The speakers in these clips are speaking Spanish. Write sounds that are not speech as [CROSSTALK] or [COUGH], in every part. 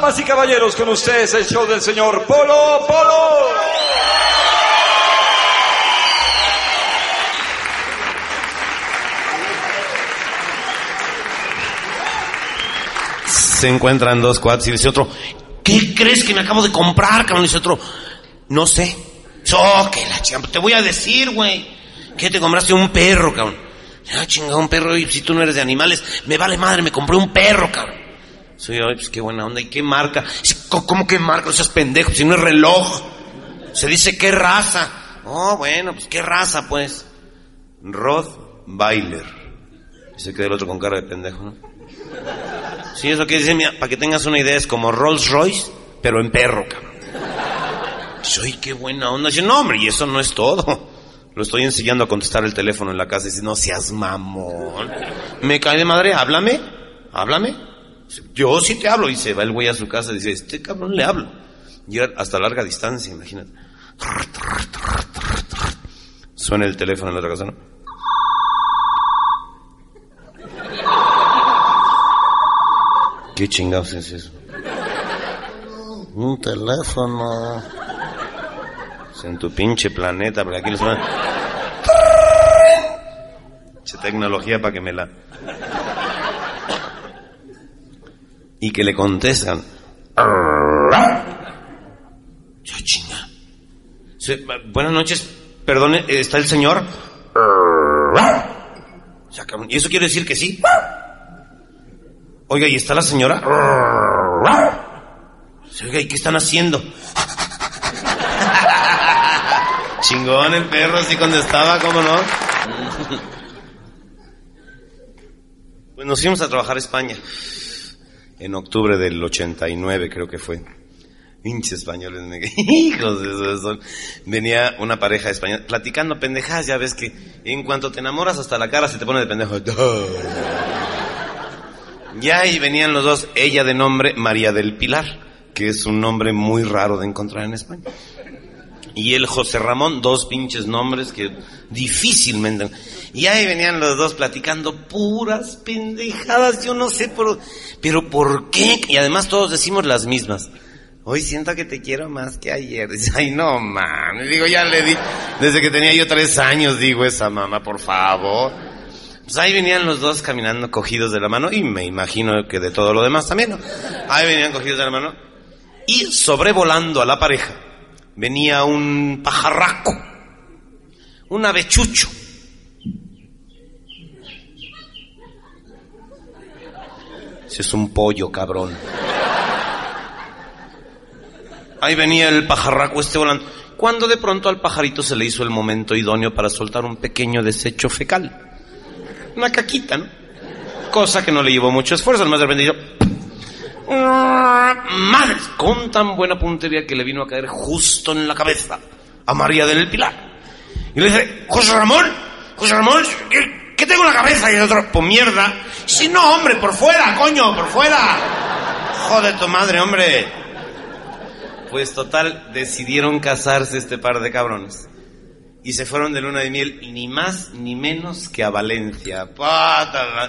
Damas y caballeros, con ustedes el show del señor Polo Polo. Se encuentran dos cuates y dice otro, ¿qué crees que me acabo de comprar, cabrón? Dice otro, no sé. Oh, que la chingada, te voy a decir, güey. ¿Qué te compraste un perro, cabrón? Ah, chingada, un perro, y si tú no eres de animales, me vale madre, me compré un perro, cabrón. Soy, ay, pues qué buena onda, ¿y qué marca? ¿Cómo, qué marca? Seas pendejo, si no es reloj. Se dice qué raza. Oh, bueno, pues qué raza, pues. Rod Bailer. Se queda el otro con cara de pendejo, ¿no? Sí, eso que dice, mira, para que tengas una idea, es como Rolls Royce, pero en perro, cabrón. Soy qué buena onda. Dice, no, hombre, y eso no es todo. Lo estoy enseñando a contestar el teléfono en la casa dice, no seas mamón. Me cae de madre, háblame, háblame. Yo sí te hablo. Y se va el güey a su casa y dice, este cabrón le hablo. Y era hasta larga distancia, imagínate. Suena el teléfono en la otra casa, ¿no? ¿Qué chingados es eso? Un teléfono. Es en tu pinche planeta, porque aquí les van. Tecnología para que me la. Y que le contestan. Ya chinga. Buenas noches, perdone, ¿está el señor? ¿Y eso quiere decir que sí? Oiga, ¿y está la señora? Oiga, ¿y qué están haciendo? [LAUGHS] Chingón el perro, así cuando estaba, ¿cómo no? Pues nos fuimos a trabajar a España. En octubre del 89 creo que fue. Pinches españoles, [LAUGHS] hijos de sol. Venía una pareja española platicando pendejadas, ya ves que en cuanto te enamoras hasta la cara se te pone de pendejo. [LAUGHS] Ya ahí venían los dos, ella de nombre María del Pilar, que es un nombre muy raro de encontrar en España. Y el José Ramón, dos pinches nombres que difícilmente... Y ahí venían los dos platicando puras pendejadas, yo no sé por... Pero ¿por qué? Y además todos decimos las mismas. Hoy siento que te quiero más que ayer. [LAUGHS] Ay no, man. Digo, ya le di... Desde que tenía yo tres años, digo esa mamá, por favor. Pues ahí venían los dos caminando cogidos de la mano y me imagino que de todo lo demás también, ¿no? Ahí venían cogidos de la mano y sobrevolando a la pareja venía un pajarraco, un avechucho. Ese es un pollo, cabrón. Ahí venía el pajarraco este volando. Cuando de pronto al pajarito se le hizo el momento idóneo para soltar un pequeño desecho fecal una caquita, ¿no? Cosa que no le llevó mucho esfuerzo, además de repente yo... Madre, con tan buena puntería que le vino a caer justo en la cabeza a María del Pilar. Y le dice, José Ramón, José Ramón, ¿qué, tengo en la cabeza? Y el otro, pues mierda. Si no, hombre, por fuera, coño, por fuera. Joder tu madre, hombre. Pues total, decidieron casarse este par de cabrones y se fueron de luna de miel ni más ni menos que a Valencia.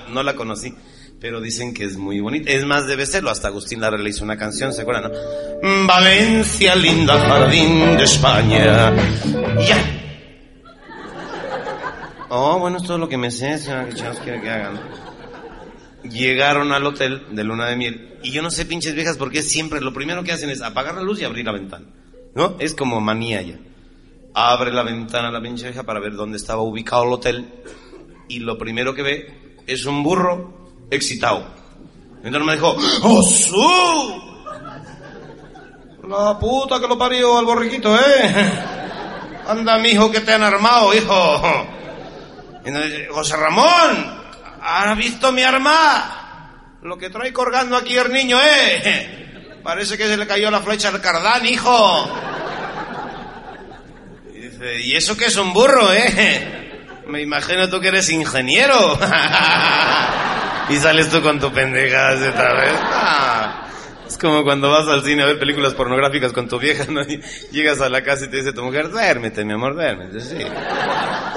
No la conocí, pero dicen que es muy bonita. Es más, debe serlo. Hasta Agustín Lara le hizo una canción, ¿se acuerdan? no? Mm, Valencia, linda jardín de España. Ya. Oh, bueno, es todo lo que me sé, señora, que chingados quiere que hagan. Llegaron al hotel de luna de miel y yo no sé, pinches viejas, porque siempre lo primero que hacen es apagar la luz y abrir la ventana. ¿No? Es como manía ya abre la ventana la pinche vieja para ver dónde estaba ubicado el hotel y lo primero que ve es un burro excitado. Entonces me dijo, ¡Oh, su! La puta que lo parió al borriquito, ¿eh? Anda, mijo, que te han armado, hijo. José Ramón, ¿has visto mi arma? Lo que trae colgando aquí el niño, ¿eh? Parece que se le cayó la flecha al cardán, hijo. Y dice, ¿y eso qué es un burro, eh? Me imagino tú que eres ingeniero. [LAUGHS] y sales tú con tu pendeja de otra vez. Ah. Es como cuando vas al cine a ver películas pornográficas con tu vieja, ¿no? Llegas a la casa y te dice tu mujer, duérmete, mi amor, duérmete, sí.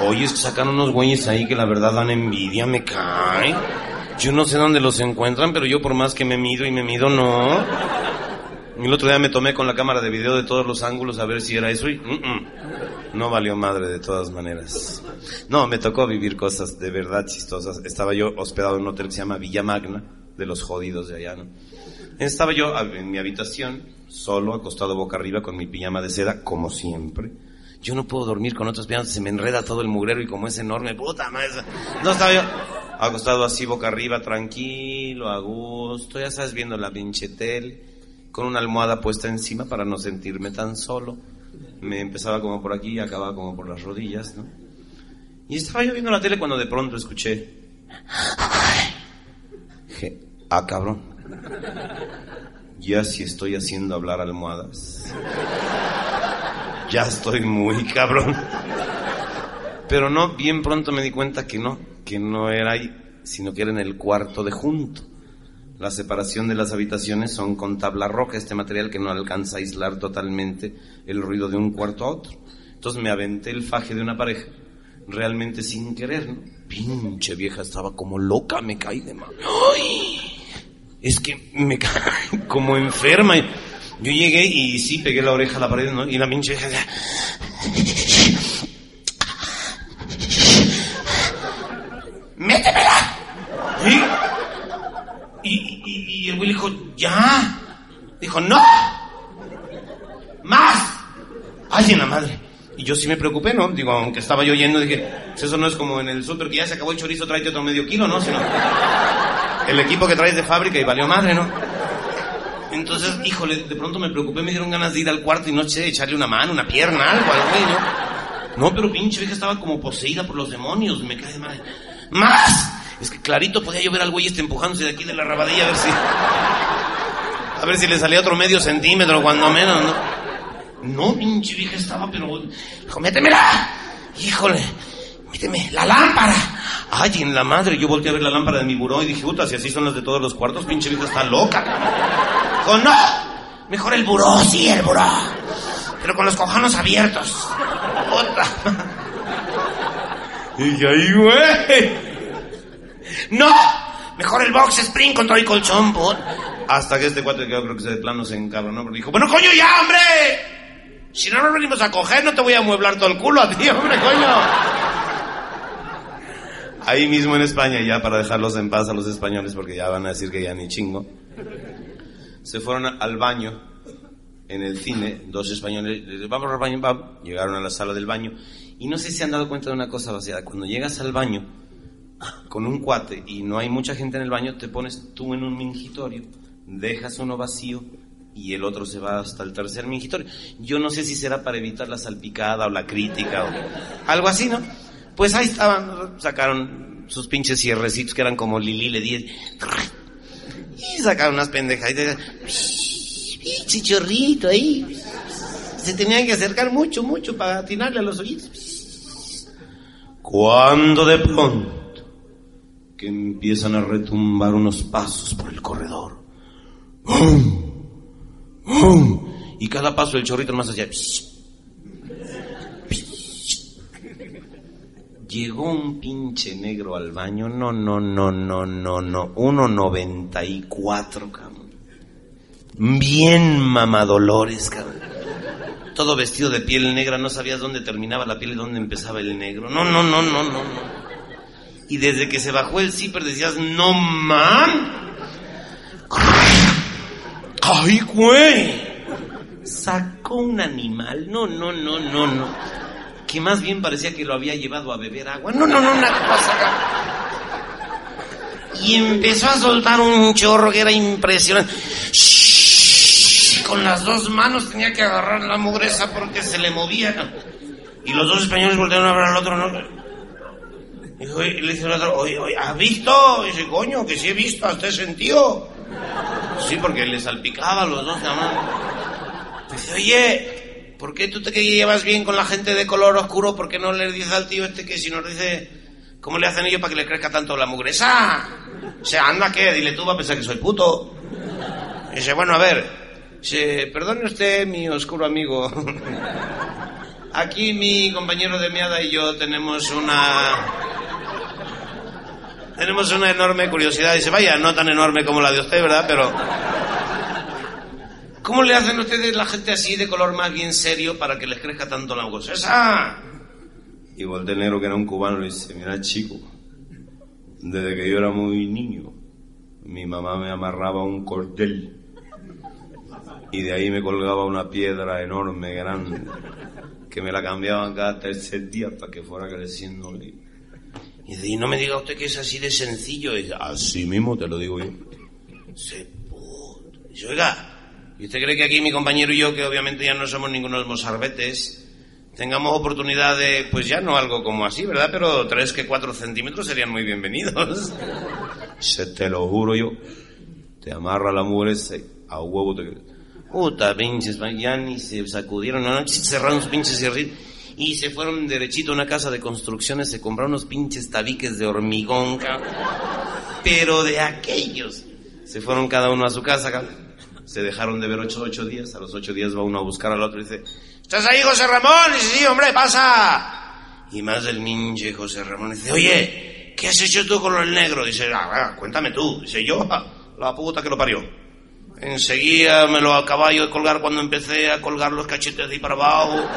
Oye, es que sacan unos güeyes ahí que la verdad dan envidia, me cae. Yo no sé dónde los encuentran, pero yo por más que me mido y me mido, no. El otro día me tomé con la cámara de video de todos los ángulos a ver si era eso y... no valió madre de todas maneras. No, me tocó vivir cosas de verdad chistosas. Estaba yo hospedado en un hotel que se llama Villa Magna, de los jodidos de allá, ¿no? Estaba yo en mi habitación, solo, acostado boca arriba con mi pijama de seda, como siempre. Yo no puedo dormir con otros pijamas, se me enreda todo el mugrero y como es enorme, puta madre. No estaba yo acostado así boca arriba, tranquilo, a gusto, ya sabes, viendo la pinche tele, con una almohada puesta encima para no sentirme tan solo. Me empezaba como por aquí y acababa como por las rodillas, ¿no? Y estaba yo viendo la tele cuando de pronto escuché... Dije, ah, cabrón. Ya si estoy haciendo hablar almohadas. Ya estoy muy cabrón. Pero no, bien pronto me di cuenta que no, que no era ahí, sino que era en el cuarto de junto. La separación de las habitaciones son con tabla roja, este material que no alcanza a aislar totalmente el ruido de un cuarto a otro. Entonces me aventé el faje de una pareja, realmente sin querer, ¿no? Pinche vieja, estaba como loca, me caí de mal. ¡Ay! es que me cae [LAUGHS] como enferma. Yo llegué y sí pegué la oreja a la pared, ¿no? Y la pinche ¡Métemela! ¿Y? Y, el güey dijo, ya. Dijo, no. Más. Ay, en la madre. Y yo sí me preocupé, ¿no? Digo, aunque estaba yo yendo, dije, pues eso no es como en el súper que ya se acabó el chorizo, tráete otro medio kilo, ¿no? Sino el equipo que traes de fábrica y valió madre, ¿no? Entonces, híjole, de pronto me preocupé, me dieron ganas de ir al cuarto y no sé, echarle una mano, una pierna, algo al güey, ¿no? No, pero pinche vieja estaba como poseída por los demonios, me cae de madre. ¡Más! Es que clarito podía yo ver al güey este empujándose de aquí de la rabadilla a ver si... A ver si le salía otro medio centímetro, cuando menos, ¿no? No, pinche vieja estaba, pero... Dijo, métemela. Híjole, méteme la lámpara. Ay, en la madre, yo volteé a ver la lámpara de mi buró y dije, puta, si así son las de todos los cuartos, pinche vieja está loca. Dijo, no, mejor el buró, sí, el buró. Pero con los cojanos abiertos. Puta. Y ahí, güey. No, mejor el box spring con todo el colchón, por. Hasta que este cuate que yo creo que se de plano se encabronó, pero dijo, bueno, coño, ya, hombre. Si no nos venimos a coger, no te voy a mueblar todo el culo a ti, hombre, coño. Ahí mismo en España, ya para dejarlos en paz a los españoles, porque ya van a decir que ya ni chingo, se fueron al baño en el cine, dos españoles, vamos al baño, vamos, llegaron a la sala del baño, y no sé si han dado cuenta de una cosa vaciada, cuando llegas al baño con un cuate y no hay mucha gente en el baño, te pones tú en un mingitorio, dejas uno vacío y el otro se va hasta el tercer mingitorio. Yo no sé si será para evitar la salpicada o la crítica o algo así, ¿no? Pues ahí estaban, sacaron sus pinches cierrecitos que eran como Lili le di y sacaron unas pendejas y chichorrito ahí. Se tenían que acercar mucho, mucho para atinarle a los oídos. Cuando de pronto que empiezan a retumbar unos pasos por el corredor. Y cada paso el chorrito más hacía... Llegó un pinche negro al baño, no, no, no, no, no, no, 1.94, cabrón. Bien mamadolores, cabrón. Todo vestido de piel negra, no sabías dónde terminaba la piel y dónde empezaba el negro. No, no, no, no, no, no. Y desde que se bajó el zipper decías, no man. ¡Ay, güey! Sacó un animal. No, no, no, no, no. Que más bien parecía que lo había llevado a beber agua. No, no, no, una cosa. Y empezó a soltar un chorro que era impresionante. Con las dos manos tenía que agarrar la mugreza porque se le movía. Y los dos españoles voltearon a ver al otro, ¿no? Y le dice el otro, oye, oye, ¿has visto? Y dice, coño, que sí he visto, hasta he sentido. Sí, porque le salpicaba a los dos, nada más. Dice, oye, ¿por qué tú te que llevas bien con la gente de color oscuro? ¿Por qué no le dices al tío este que si nos dice cómo le hacen ellos para que le crezca tanto la mugresa? O sea, anda, ¿qué? Dile tú, va a pensar que soy puto. Dice, bueno, a ver, dice, perdone usted, mi oscuro amigo. [LAUGHS] Aquí mi compañero de meada y yo tenemos una tenemos una enorme curiosidad. Dice, vaya, no tan enorme como la de usted, ¿verdad? Pero... ¿Cómo le hacen ustedes la gente así de color más bien serio para que les crezca tanto la voz? ¡Esa! Y Voltenero, que era un cubano, le dice, mira chico, desde que yo era muy niño, mi mamá me amarraba un cordel y de ahí me colgaba una piedra enorme, grande, que me la cambiaban cada tercer día para que fuera creciendo. Y dice, y no me diga usted que es así de sencillo. Y dice, así mismo te lo digo yo. Se puto. Dice, oiga, ¿y usted cree que aquí mi compañero y yo, que obviamente ya no somos ninguno de los mozarbetes, tengamos oportunidad de, pues ya no algo como así, ¿verdad? Pero tres que cuatro centímetros serían muy bienvenidos. [LAUGHS] Se te lo juro yo. Te amarra la mujer a huevo te... Puta, pinches, ya ni se sacudieron, no, cerraron los pinches y y se fueron derechito a una casa de construcciones, se compraron unos pinches tabiques de hormigón, pero de aquellos. Se fueron cada uno a su casa, se dejaron de ver ocho, ocho días, a los ocho días va uno a buscar al otro y dice, ¿estás ahí José Ramón? Y dice, sí, hombre, pasa. Y más del minche José Ramón dice, oye, ¿qué has hecho tú con el negro? Dice, ah, cuéntame tú. Dice, yo, la puta que lo parió. Enseguida me lo acababa yo de colgar cuando empecé a colgar los cachetes de ahí para abajo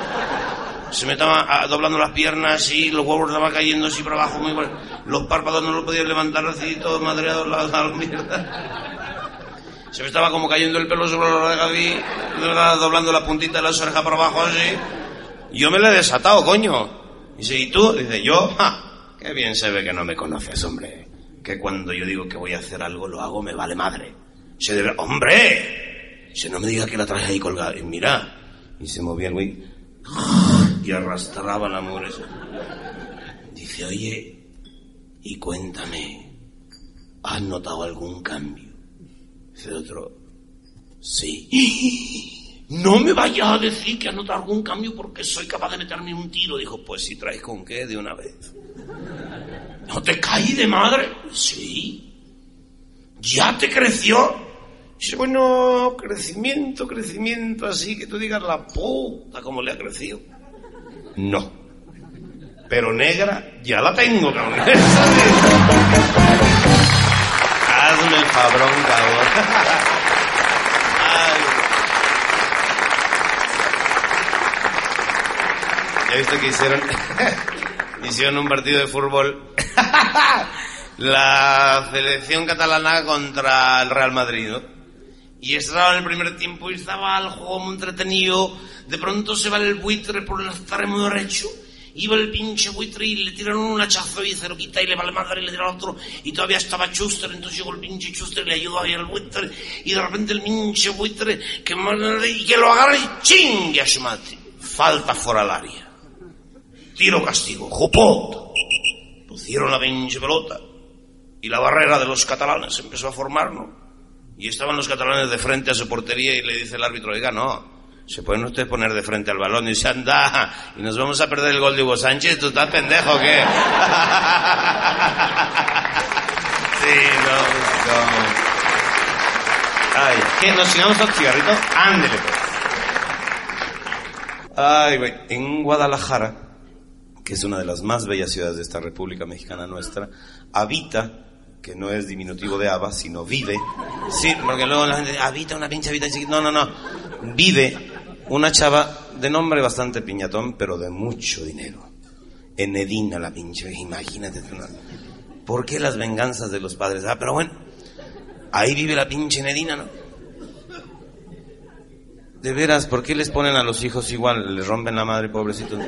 se me estaba ah, doblando las piernas y los huevos estaban cayendo así para abajo, muy bueno. Los párpados no los podía levantar así, todos madreados la, la mierda. Se me estaba como cayendo el pelo sobre la oreja así, doblando la puntita de las orejas para abajo así. Yo me lo he desatado, coño. Dice, ¿y tú? Dice, yo, ¡ja! Qué bien se ve que no me conoces, hombre. Que cuando yo digo que voy a hacer algo, lo hago, me vale madre. Se debe, ¡hombre! Se no me diga que la traje ahí colgada. Y mira. Y se movía el güey y arrastraba la mugresa. Dice, oye, y cuéntame, ¿has notado algún cambio? Dice otro, sí. [GASPS] No me vayas a decir que has notado algún cambio porque soy capaz de meterme un tiro. Dijo, pues si traes con qué de una vez. [LAUGHS] ¿No te caí de madre? Sí. ¿Ya te creció? Bueno, crecimiento, crecimiento, así que tú digas la puta como le ha crecido. No. Pero negra ya la tengo, cabrón. Hazme el fabrón, cabrón. ¿Ya viste que hicieron? [LAUGHS] hicieron un partido de fútbol. [LAUGHS] la selección catalana contra el Real Madrid, ¿no? Y estaba en el primer tiempo y estaba el juego muy entretenido. De pronto se va el buitre por el extremo derecho. Iba el pinche buitre y le tiraron un hachazo y se lo quita y le vale madre y le tira otro. Y todavía estaba Chuster, entonces llegó el pinche Chuster y le ayudó ahí al buitre. Y de repente el pinche buitre que, y que lo agarra y chingue a su madre. Falta fuera al área. Tiro castigo. Jopot. Pusieron la pinche pelota. Y la barrera de los catalanes empezó a formar, ¿no? Y estaban los catalanes de frente a su portería y le dice el árbitro, oiga, no, se pueden ustedes poner de frente al balón y se anda y nos vamos a perder el gol de Hugo Sánchez, ¿tú estás pendejo qué? [LAUGHS] sí, no, no. Ay, ¿qué? ¿Nos sigamos al cigarrito? Ándele pues. Ay, güey, en Guadalajara, que es una de las más bellas ciudades de esta República Mexicana nuestra, habita que no es diminutivo de Ava, sino vive. Sí, porque luego la gente habita una pinche habitación. No, no, no. Vive una chava de nombre bastante piñatón, pero de mucho dinero. En Edina, la pinche, imagínate. ¿Por qué las venganzas de los padres? Ah, pero bueno, ahí vive la pinche Edina, ¿no? De veras, ¿por qué les ponen a los hijos igual? Les rompen la madre, pobrecitos.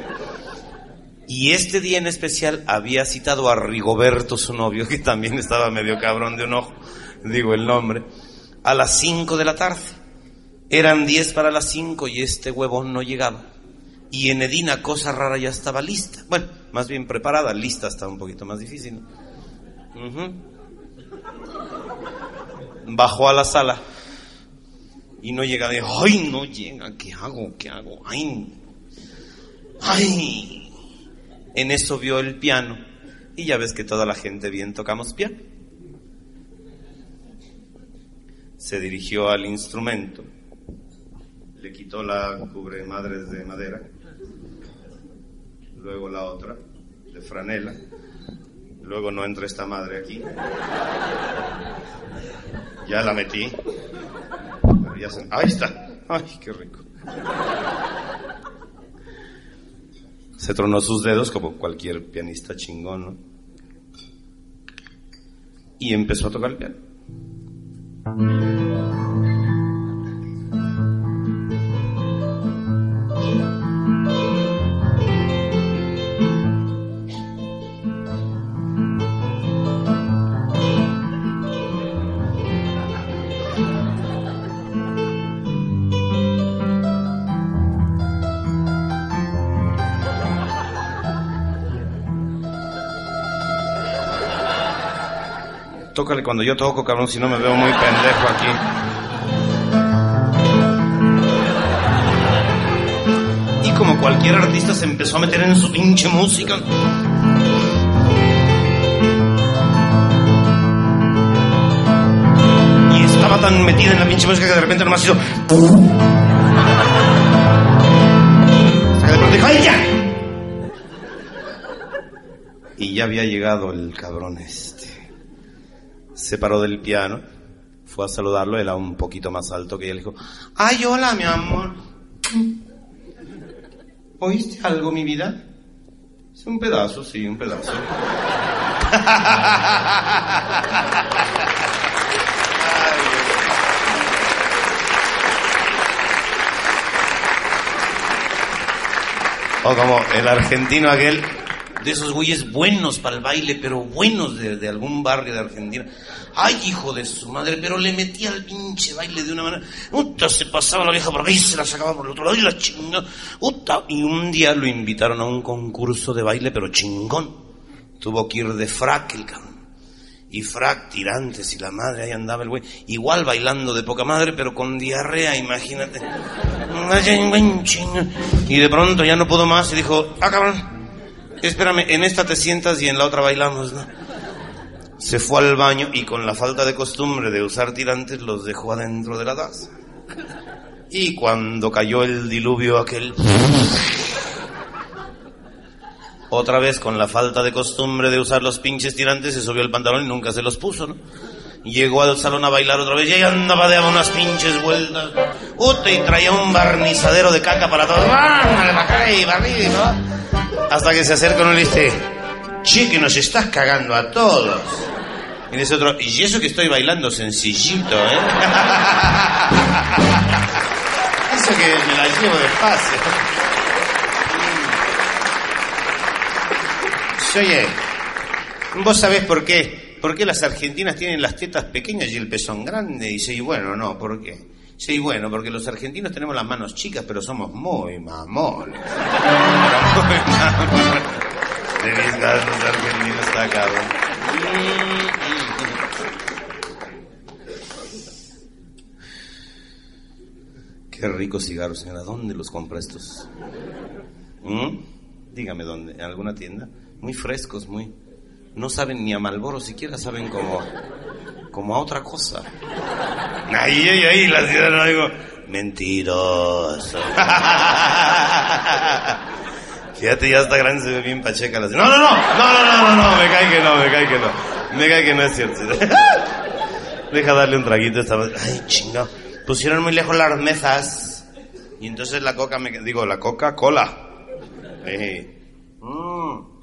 Y este día en especial había citado a Rigoberto, su novio, que también estaba medio cabrón de un ojo, digo el nombre, a las 5 de la tarde. Eran 10 para las 5 y este huevón no llegaba. Y Enedina, cosa rara, ya estaba lista. Bueno, más bien preparada, lista está un poquito más difícil. Bajó a la sala y no llega de, ay, no llega, ¿qué hago? ¿Qué hago? Ay, ay. En eso vio el piano y ya ves que toda la gente bien tocamos piano. Se dirigió al instrumento, le quitó la cubre madres de madera, luego la otra de franela, luego no entra esta madre aquí. Ya la metí. Ahí está. Ay, qué rico. Se tronó sus dedos como cualquier pianista chingón, ¿no? Y empezó a tocar el piano. Tócale cuando yo toco, cabrón, si no me veo muy pendejo aquí. Como cualquier artista se empezó a meter en su pinche música. Y estaba tan metida en la pinche música que de repente nomás hizo... Hasta que de pronto dijo, ¡ay, ya! Y ya había llegado el cabrón este. Se paró del piano, fue a saludarlo, él era un poquito más alto que le dijo, ¡ay, hola, mi amor! ¿Oíste algo, mi vida? Es un pedazo, sí, un pedazo. O como el argentino aquel, de esos güeyes buenos para el baile, pero buenos de, de algún barrio de Argentina. Ay, hijo de su madre, pero le metía al pinche baile de una manera. Uta, se pasaba la vieja por ahí, se la sacaba por el otro lado y la chingada. Uta, y un día lo invitaron a un concurso de baile, pero chingón. Tuvo que ir de frac el cabrón. Y frac, tirantes y la madre, ahí andaba el güey. Igual bailando de poca madre, pero con diarrea, imagínate. Y de pronto ya no pudo más y dijo, ah, cabrón, espérame, en esta te sientas y en la otra bailamos, ¿no? Se fue al baño y con la falta de costumbre de usar tirantes los dejó adentro de la taza. Y cuando cayó el diluvio aquel... Otra vez con la falta de costumbre de usar los pinches tirantes se subió el pantalón y nunca se los puso, ¿no? Llegó al salón a bailar otra vez y ahí andaba de unas pinches vueltas. Uta, y traía un barnizadero de caca para todos. ¡Vámonos, para acá y arriba! Hasta que se acerca uno y le dice, che, que nos estás cagando a todos. Y dice otro, y eso que estoy bailando sencillito, ¿eh? [LAUGHS] eso que me la llevo despacio. Sí, Oye, ¿vos sabés por qué? ¿Por qué las argentinas tienen las tetas pequeñas y el pezón grande? Y dice, y bueno, no, ¿por qué? Sí, bueno, porque los argentinos tenemos las manos chicas, pero somos muy mamones. [LAUGHS] De mis argentinos cabrón. Qué rico cigarro, señora. ¿Dónde los compra estos? ¿Mm? Dígame dónde. ¿En alguna tienda? Muy frescos, muy... No saben ni a Malboro, siquiera saben como... Como a otra cosa. Ahí, ahí, ahí, la ciudad digo... Mentiroso. [LAUGHS] Fíjate, ya está grande, se ve bien pacheca la señora. No, no, no, no, no, no, no, no, me cae que no, me cae que no. Me cae que no es cierto. [LAUGHS] Deja darle un traguito a esta. Ay, chingado. Pusieron muy lejos las mesas. Y entonces la coca me... Digo, la Coca-Cola. Eh. Mm.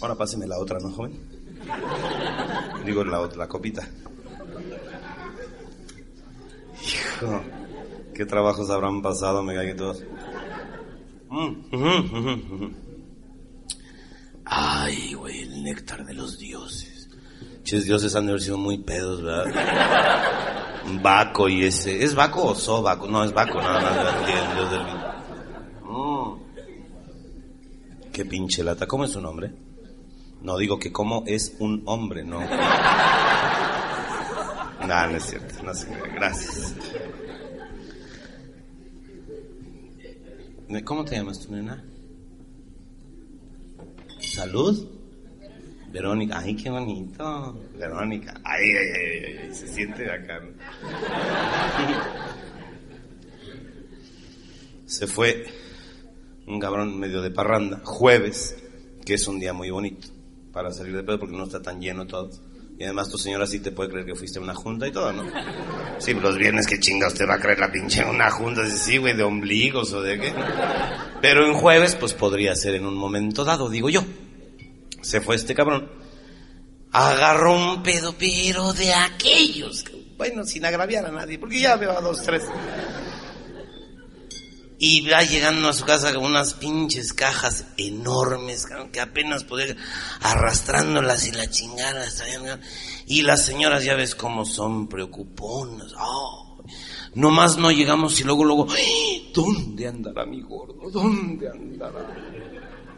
Ahora páseme la otra, ¿no, joven? Digo, la otra, la copita. Hijo, qué trabajos habrán pasado, me cae que todos. Mm, ujú, ujú. Ay, güey, el néctar de los dioses. Ches dioses han de haber sido muy pedos, ¿verdad? Baco y ese. ¿Es Baco o Sobaco? No, es Baco, nada más. el dios del vino. Mm. Qué pinche lata. ¿Cómo es su nombre? No digo que cómo es un hombre, no. No, no es cierto. No sé. Gracias. ¿Cómo te llamas tu nena? ¿Salud? Verónica, ay, qué bonito. Verónica, ay, ay, ay, ay, se siente acá. Se fue un cabrón medio de parranda, jueves, que es un día muy bonito para salir de pedo porque no está tan lleno todo. Y además tu señora sí te puede creer que fuiste a una junta y todo, ¿no? Sí, los viernes que chinga usted va a creer la pinche en una junta, sí, güey, de ombligos o de qué. Pero en jueves, pues podría ser en un momento dado, digo yo. Se fue este cabrón. Agarró un pedo, pero de aquellos. Bueno, sin agraviar a nadie, porque ya veo a dos, tres. Y va llegando a su casa con unas pinches cajas enormes, que apenas podía arrastrándolas y la chingada. Y las señoras ya ves cómo son preocuponas. Oh, nomás no llegamos y luego, luego, ¿dónde andará mi gordo? ¿Dónde andará?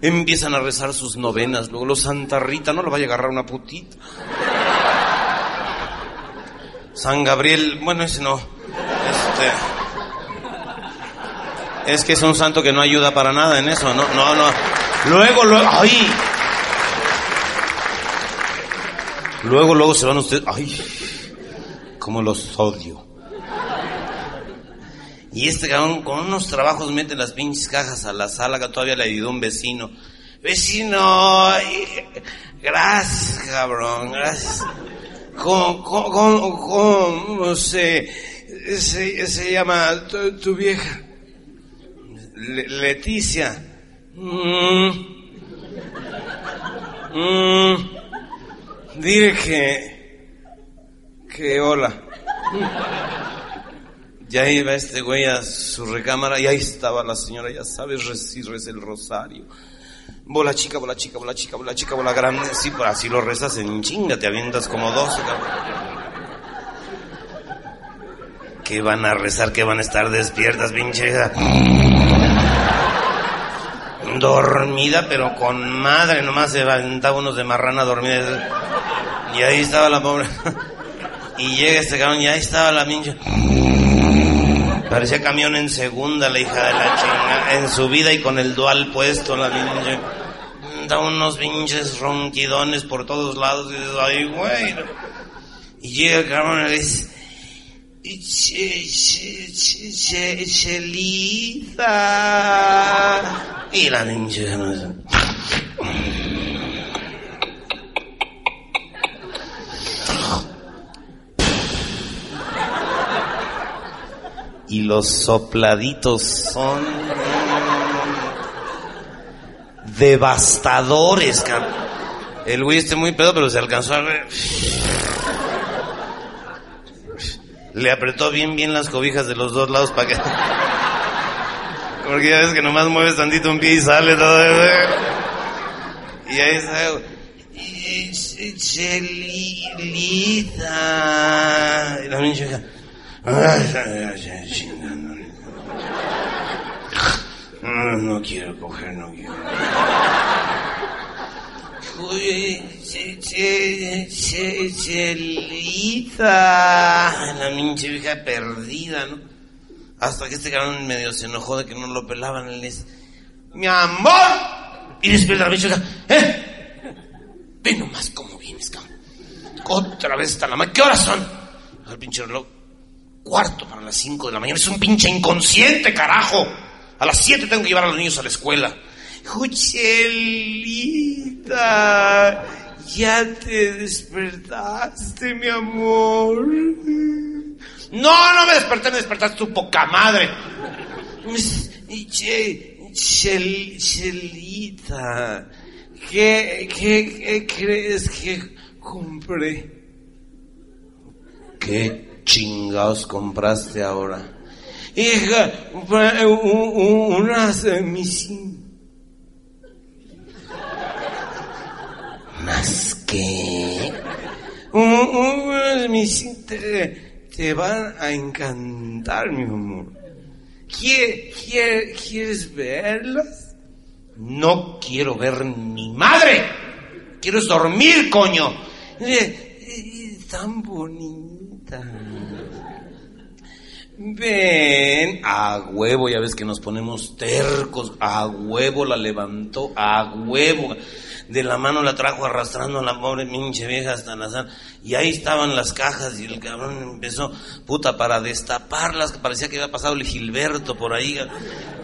Empiezan a rezar sus novenas, luego los Santa Rita, no lo vaya a agarrar una putita. San Gabriel, bueno, ese no. Este, es que es un santo que no ayuda para nada en eso, no, no, no. Luego, luego, ay. Luego, luego se van ustedes, ay, como los odio. Y este cabrón con unos trabajos mete las pinches cajas a la sala que todavía le ayudó un vecino. Vecino, gracias, cabrón, gracias. ¿Cómo, cómo, cómo, se, se, se llama tu vieja? Leticia. Mm. Mm. Dile que, que hola. Ya iba este güey a su recámara y ahí estaba la señora, ya sabes, recibes el rosario. Bola chica, bola chica, bola chica, bola chica, bola grande. Sí, pero así lo rezas en chinga, te avientas como dos. ¿Qué van a rezar? ¿Qué van a estar despiertas, pinche dormida, pero con madre, nomás se aventaba unos de marrana dormida. Y ahí estaba la pobre. Y llega este cabrón y ahí estaba la pinche. Parecía camión en segunda, la hija de la chinga. En su vida y con el dual puesto, la pinche. Da unos pinches ronquidones por todos lados. Y dices, ay, güey. Y llega el cabrón y le dice. Chelita. Y la pinche. Y los sopladitos son devastadores, El güey este muy pedo, pero se alcanzó a ver. Le apretó bien, bien las cobijas de los dos lados para que... Porque ya ves que nomás mueves tantito un pie y sale todo eso. Y ahí está. Chelita. Y la niña no, no quiero coger, no quiero. Chelita. La pinche vieja perdida, ¿no? Hasta que este cabrón medio se enojó de que no lo pelaban. Él dice, mi amor. Y despierta la vieja, ¿eh? Ve nomás cómo vienes, cabrón. Otra vez está la madre. ¿Qué horas son? Al pinche reloj. Cuarto para las cinco de la mañana. Es un pinche inconsciente, carajo. A las siete tengo que llevar a los niños a la escuela. Juchelita, ya te despertaste, mi amor. No, no me desperté, me despertaste tu poca madre. Chelita, ¿qué, qué, ¿qué crees que compré? ¿Qué chingados compraste ahora? Hija, unas mis ¿Más que? Unas mis te, van a encantar, mi amor. ¿Quie- quie- ¿Quieres verlas? No quiero ver ni madre. Quiero dormir, coño. Dice, "Eh, Tan bonita. Ven, a huevo, ya ves que nos ponemos tercos, a huevo la levantó, a huevo. De la mano la trajo arrastrando a la pobre pinche vieja hasta la sala. Y ahí estaban las cajas y el cabrón empezó, puta, para destaparlas, que parecía que había pasado el Gilberto por ahí.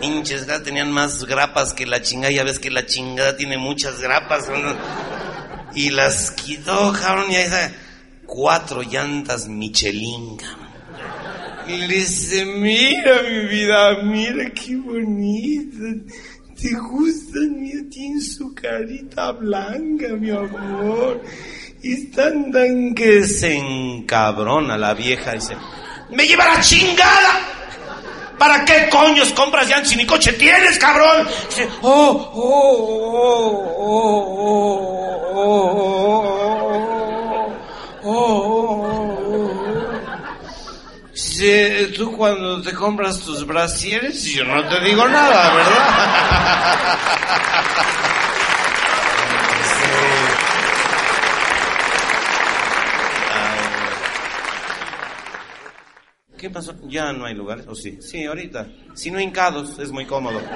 Pinches, tenían más grapas que la chingada, ya ves que la chingada tiene muchas grapas. Y las quitó, cabrón, y ahí está, cuatro llantas Michelin, cabrón. Y le dice, mira mi vida, mira qué bonita. ¿Te gustan? Mira, tiene su carita blanca, mi amor. Y están tan que se encabrona la vieja. Dice, ¡me lleva la chingada! ¿Para qué coños compras ya si ni coche tienes, cabrón? Dice, oh, oh, oh, oh, oh, oh, oh, oh. Tú cuando te compras tus brasieres, yo no te digo nada, ¿verdad? ¿Qué pasó? Ya no hay lugares, ¿o sí? Sí, ahorita. Si no hincados, es muy cómodo. [LAUGHS]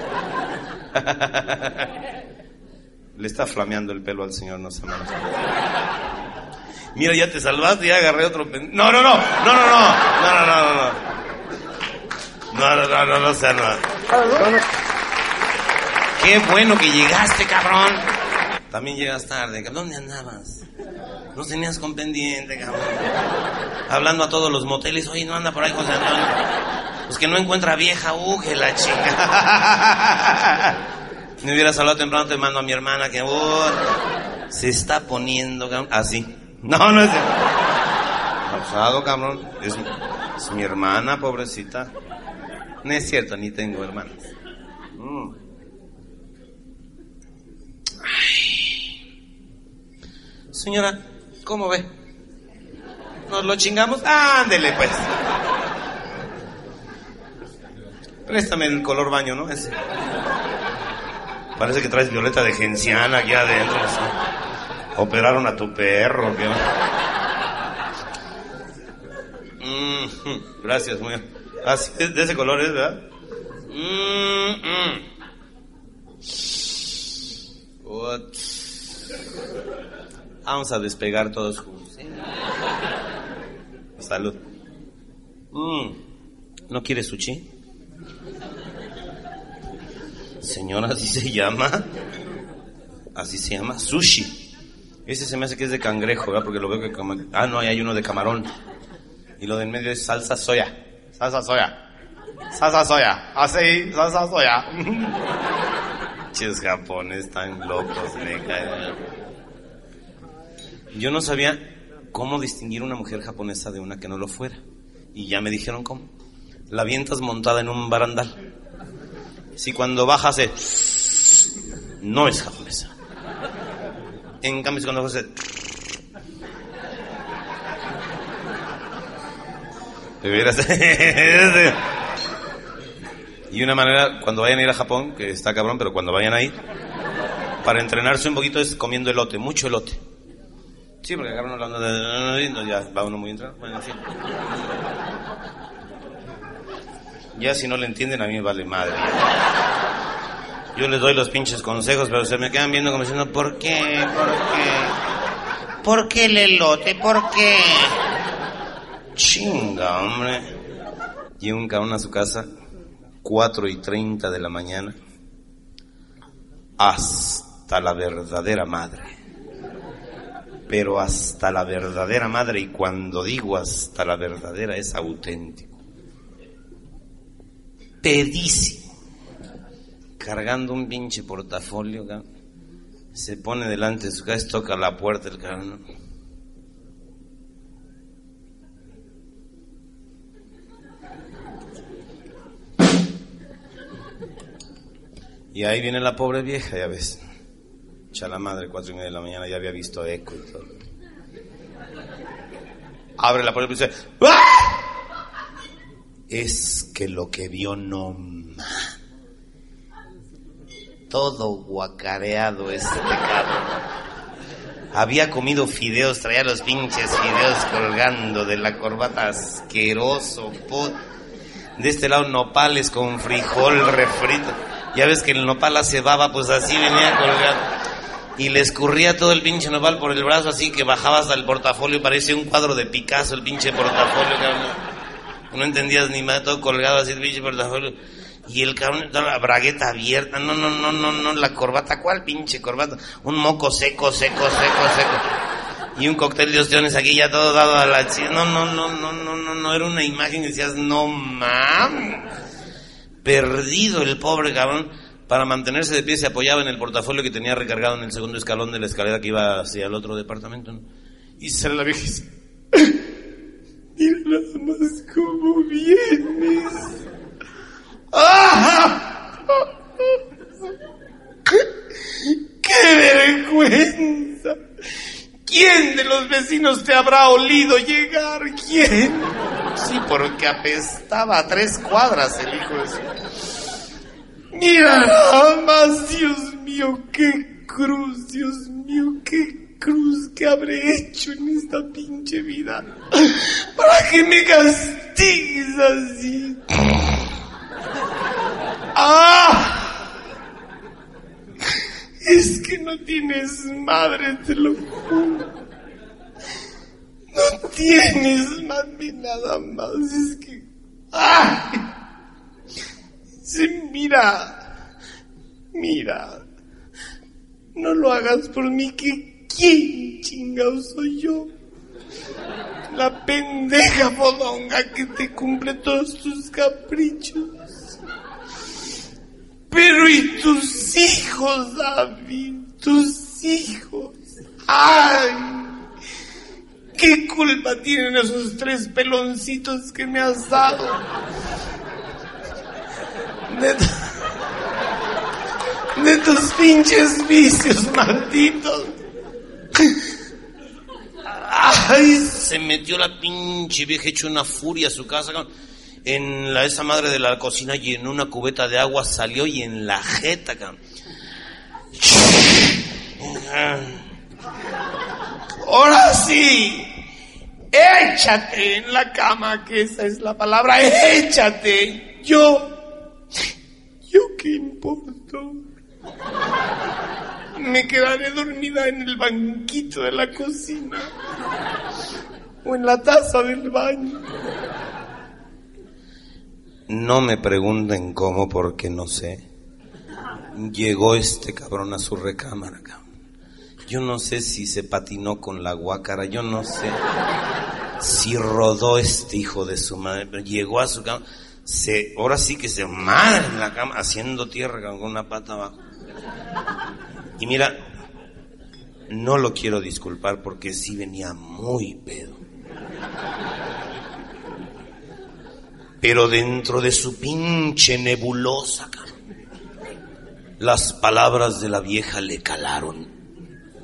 Le está flameando el pelo al señor, no se. Mira, ya te salvaste, ya agarré otro pen- No, no, no, no, no, no, no, no, no, no. No, no, no, no, no, sea nada. Qué bueno que llegaste, cabrón. También llegas tarde. ¿Dónde andabas? No tenías con pendiente, cabrón. Hablando a todos los moteles. Oye, no anda por ahí José Antonio. Pues que no encuentra vieja, uge la chica. Me hubieras hablado temprano, te mando a mi hermana que uh, se está poniendo, cabrón. Así. No, no es. Abusado, cabrón. Es, mi hermana, pobrecita. No es cierto, ni tengo hermanas. Mm. Señora, ¿cómo ve? ¿Nos lo chingamos? Ándele, pues. Préstame el color baño, ¿no? Ese. Parece que traes violeta de genciana aquí adentro. así. Operaron a tu perro, ¿qué? Mm, gracias, muy. Así, es, de ese color es, ¿verdad? Mm, mm. What? Vamos a despegar todos juntos. ¿eh? Salud. Mm, ¿No quieres sushi? Señora, así se llama. Así se llama. Sushi. Ese se me hace que es de cangrejo, ¿verdad? Porque lo veo que... Ah, no, ahí hay uno de camarón. Y lo de en medio es salsa soya. Salsa soya. Salsa soya. Así, salsa soya. [LAUGHS] Ches japones tan locos, me caen. Yo no sabía cómo distinguir una mujer japonesa de una que no lo fuera. Y ya me dijeron cómo. La avientas montada en un barandal. Si cuando baja hace... No es japonesa. En cambio, cuando veras. [LAUGHS] y una manera, cuando vayan a ir a Japón, que está cabrón, pero cuando vayan a ir, para entrenarse un poquito es comiendo elote, mucho elote. Sí, porque acaban hablando de... no, Ya va uno muy entrenado. Bueno, en. Ya si no le entienden, a mí me vale madre. Yo les doy los pinches consejos, pero se me quedan viendo como diciendo, ¿por qué? ¿Por qué? ¿Por qué el elote? ¿Por qué? Chinga, hombre. Llega un cabrón a su casa, 4 y 30 de la mañana, hasta la verdadera madre. Pero hasta la verdadera madre, y cuando digo hasta la verdadera, es auténtico. Pedísimo. Cargando un pinche portafolio. Se pone delante de su casa, toca la puerta el cabrón. ¿no? Y ahí viene la pobre vieja, ya ves. Echa la madre, cuatro y media de la mañana, ya había visto eco y todo. Abre la puerta y dice, ¡Ah! Es que lo que vio no... Todo guacareado este cabrón. Había comido fideos, traía los pinches fideos colgando de la corbata asqueroso. De este lado nopales con frijol refrito. Ya ves que el nopal hace baba, pues así venía colgado. Y le escurría todo el pinche nopal por el brazo así que bajaba hasta el portafolio, parecía un cuadro de Picasso el pinche portafolio, cabrón. No entendías ni más, todo colgado así el pinche portafolio. Y el cabrón, la bragueta abierta, no, no, no, no, no, la corbata, ¿cuál pinche corbata? Un moco seco, seco, seco, seco. Y un cóctel de ostiones aquí ya todo dado a la chi- No, no, no, no, no, no, no, era una imagen que decías, no mames. Perdido el pobre cabrón. Para mantenerse de pie se apoyaba en el portafolio que tenía recargado en el segundo escalón de la escalera que iba hacia el otro departamento. Y sale la vieja [COUGHS] mira nada más cómo vienes. ¡Ah! ¡Qué vergüenza! ¿Quién de los vecinos te habrá olido llegar? ¿Quién? Sí, porque apestaba a tres cuadras el hijo de su... Mira nada más, Dios mío, qué cruz, Dios mío, qué cruz que habré hecho en esta pinche vida para que me castigues así. ¡Ah! Es que no tienes madre, te lo juro. No tienes madre nada más, es que... ¡Ay! Sí, mira, mira, no lo hagas por mí, que quién chingado soy yo. La pendeja fodonga que te cumple todos tus caprichos. Pero ¿y tus hijos, David? Tus hijos. ¡Ay! ¿Qué culpa tienen esos tres peloncitos que me has dado? De, de tus pinches vicios malditos. Ay, se metió la pinche vieja hecho una furia a su casa. En la esa madre de la cocina llenó una cubeta de agua, salió y en la jeta, cabrón. Ahora sí, échate en la cama, que esa es la palabra, échate. Yo, yo qué importo. Me quedaré dormida en el banquito de la cocina o en la taza del baño. No me pregunten cómo porque no sé. Llegó este cabrón a su recámara. Yo no sé si se patinó con la guácara, yo no sé si rodó este hijo de su madre, llegó a su cama, se, ahora sí que se madre en la cama, haciendo tierra con una pata abajo. Y mira, no lo quiero disculpar porque sí venía muy pedo. Pero dentro de su pinche nebulosa, las palabras de la vieja le calaron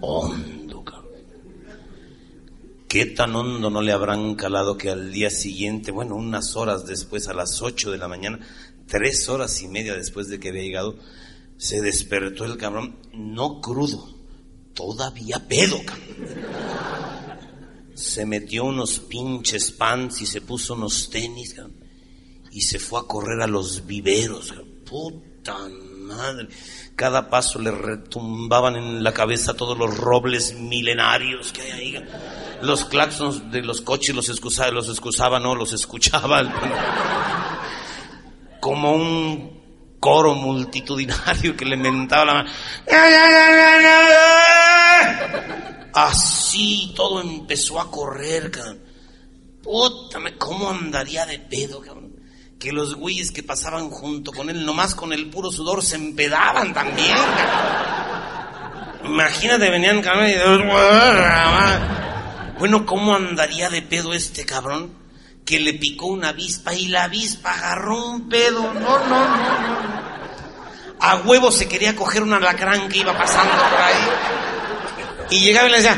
hondo. ¿Qué tan hondo no le habrán calado que al día siguiente, bueno, unas horas después, a las ocho de la mañana, tres horas y media después de que había llegado, se despertó el cabrón, no crudo, todavía pedo. Se metió unos pinches pants y se puso unos tenis, y se fue a correr a los viveros, puta madre. Cada paso le retumbaban en la cabeza todos los robles milenarios que hay ahí. Los claxons de los coches los excusaba, los excusaba, no, los escuchaba. [LAUGHS] Como un coro multitudinario que le mentaba la mano. Así todo empezó a correr, cabrón. Puta, ¿cómo andaría de pedo, cabrón? Que los güeyes que pasaban junto con él, nomás con el puro sudor, se empedaban también. Imagínate, venían cabrón y... Bueno, ¿cómo andaría de pedo este cabrón? Que le picó una avispa y la avispa agarró un pedo. No, no, no, no. A huevo se quería coger un alacrán que iba pasando por ahí. Y llegaba y le decía...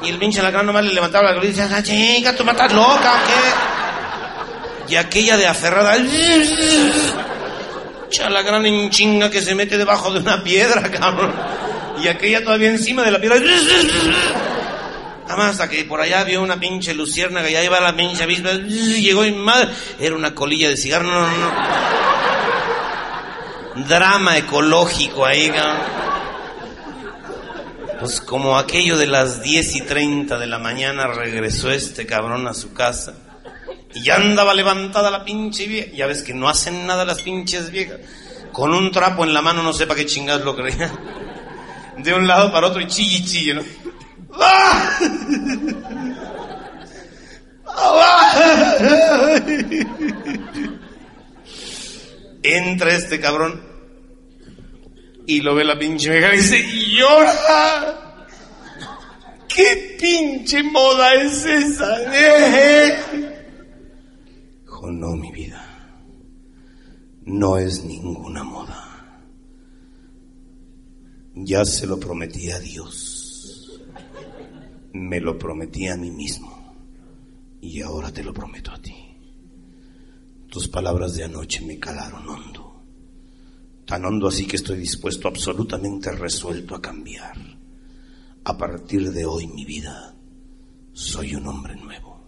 Y el pinche alacrán nomás le levantaba la cabeza y decía, "Ah, chica, tú me loca, ¿o ¿qué? Y aquella de aferrada. Chala gran en chinga que se mete debajo de una piedra, cabrón. Y aquella todavía encima de la piedra. Además, hasta que por allá vio una pinche lucierna que ya iba la pinche avispa. Llegó y madre. Era una colilla de cigarro. No, no, no. Drama ecológico ahí, cabrón. Pues como aquello de las 10 y 30 de la mañana regresó este cabrón a su casa. Y ya andaba levantada la pinche vieja. Ya ves que no hacen nada las pinches viejas. Con un trapo en la mano no sepa qué chingados lo creía. De un lado para otro y chille chille, ¿no? [LAUGHS] Entra este cabrón y lo ve la pinche vieja y dice, llora. ¿Qué pinche moda es esa? Dijo, no, mi vida. No es ninguna moda. Ya se lo prometí a Dios. Me lo prometí a mí mismo. Y ahora te lo prometo a ti. Tus palabras de anoche me calaron hondo. Tan hondo así que estoy dispuesto, absolutamente resuelto a cambiar. A partir de hoy mi vida, soy un hombre nuevo.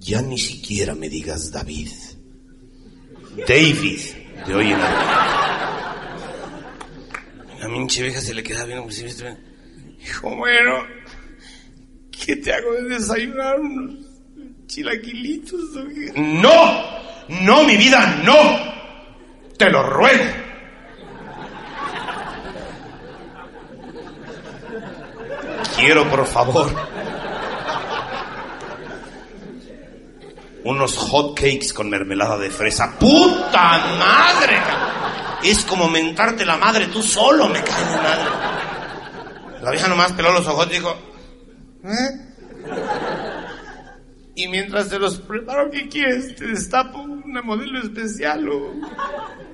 Ya ni siquiera me digas David. David, de hoy en adelante. La minche se le queda bien. Hijo, bueno, ¿qué te hago de desayunar? ¿Unos chilaquilitos? No, no, mi vida, no. Te lo ruego. Quiero, por favor, unos hot cakes con mermelada de fresa. ¡Puta madre! Es como mentarte la madre tú solo, me cae de madre. La vieja nomás peló los ojos y dijo, ¿eh? Y mientras te los preparo, ¿qué quieres? ¿Te destapo una modelo especial o,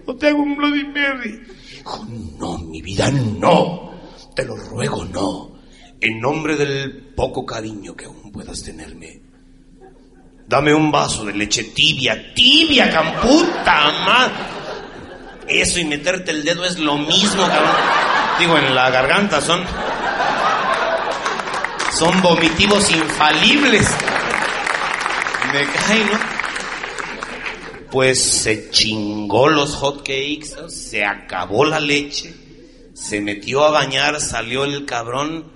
o te hago un Bloody Mary? Dijo, no, mi vida, no. Te lo ruego, no. En nombre del poco cariño que aún puedas tenerme, dame un vaso de leche tibia, tibia, camputa, más. Eso y meterte el dedo es lo mismo, cabrón. Digo, en la garganta son. Son vomitivos infalibles. Me cae, ¿no? Pues se chingó los hot cakes, se acabó la leche, se metió a bañar, salió el cabrón,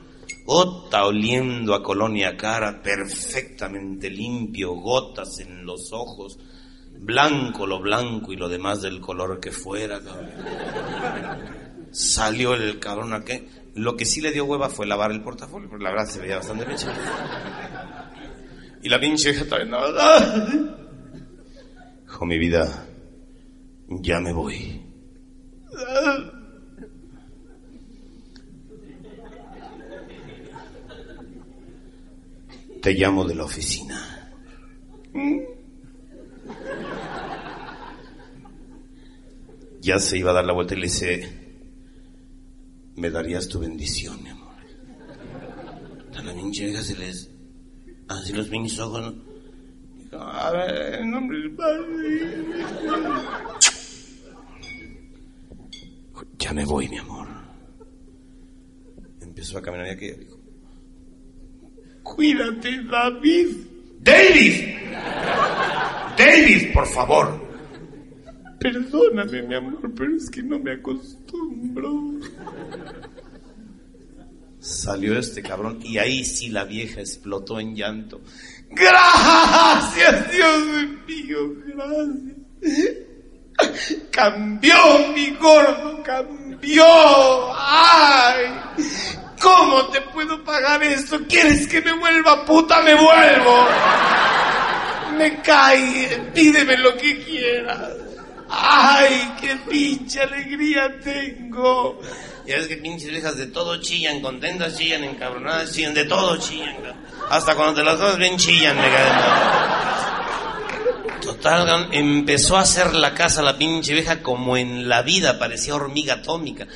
ota oliendo a colonia cara, perfectamente limpio, gotas en los ojos, blanco lo blanco y lo demás del color que fuera. Cabrón. Salió el cabrón a qué. Lo que sí le dio hueva fue lavar el portafolio, porque la verdad se veía bastante bien. Y la pinche hija todavía nada. Dijo mi vida, ya me voy. Te llamo de la oficina. Ya se iba a dar la vuelta y le dice, me darías tu bendición, mi amor. Pinche vieja se les así los mis ojos. A ver, en nombre del Padre. Ya me voy, mi amor. Empezó a caminar y aquella dijo, cuídate, David. David. David, por favor. Perdóname, mi amor, pero es que no me acostumbro. Salió este cabrón y ahí sí la vieja explotó en llanto. Gracias, Dios mío, gracias. Cambió mi gordo, cambió. Ay, ¿cómo te puedo pagar esto? ¿Quieres que me vuelva puta? Me vuelvo. Me cae, pídeme lo que quieras. ¡Ay, qué pinche alegría tengo! Ya ves que pinches viejas de todo chillan, contentas chillan, encabronadas chillan, de todo chillan. Hasta cuando te las cosas bien chillan, me Total, empezó a hacer la casa la pinche vieja como en la vida, parecía hormiga atómica.